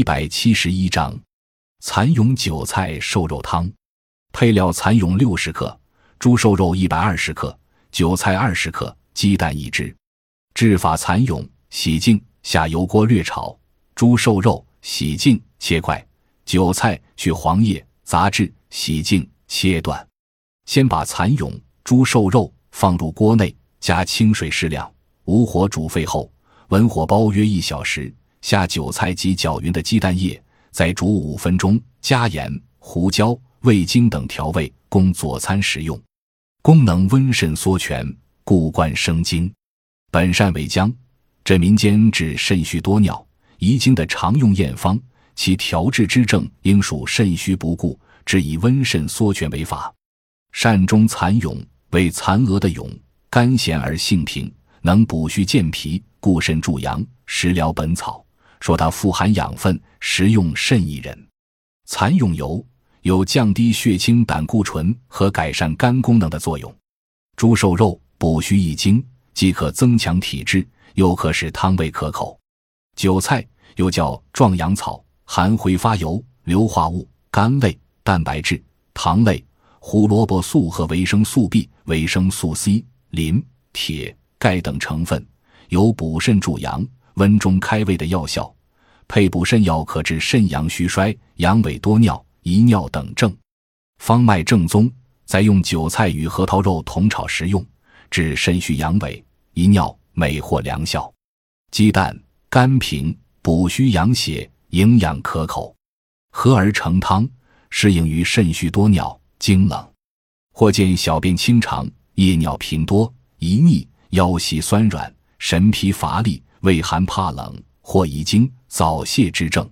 一百七十一章蚕蛹韭菜瘦肉汤。配料：蚕蛹六十克，猪瘦肉一百二十克，韭菜二十克，鸡蛋一只。制法：蚕蛹洗净，下油锅略炒；猪瘦肉洗净，切块；韭菜去黄叶，杂质，洗净，切断。先把蚕蛹、猪瘦肉放入锅内，加清水适量，无火煮沸后，文火煲约一小时。下韭菜及搅匀的鸡蛋液，再煮五分钟，加盐、胡椒、味精等调味，供佐餐食用。功能温肾缩泉，固冠生津。本善为姜，这民间治肾虚多尿、遗精的常用验方。其调治之症应属肾虚不固，只以温肾缩泉为法。善中蚕蛹为蚕蛾的蛹，甘咸而性平，能补虚健脾、固肾助阳。食疗本草。说它富含养分，食用甚宜人。蚕蛹油有降低血清胆固醇和改善肝功能的作用。猪瘦肉补虚益精，既可增强体质，又可使汤味可口。韭菜又叫壮阳草，含挥发油、硫化物、甘类、蛋白质、糖类、胡萝卜素和维生素 B、维生素 C、磷、铁、钙等成分，有补肾助阳。温中开胃的药效，配补肾药可治肾阳虚衰、阳痿多尿、遗尿等症。方脉正宗，再用韭菜与核桃肉同炒食用，治肾虚阳痿、遗尿，美获良效。鸡蛋甘平，补虚养血，营养可口，合而成汤，适应于肾虚多尿、经冷，或见小便清长、夜尿频多、遗腻、腰膝酸软、神疲乏力。畏寒怕冷或遗精早泄之症。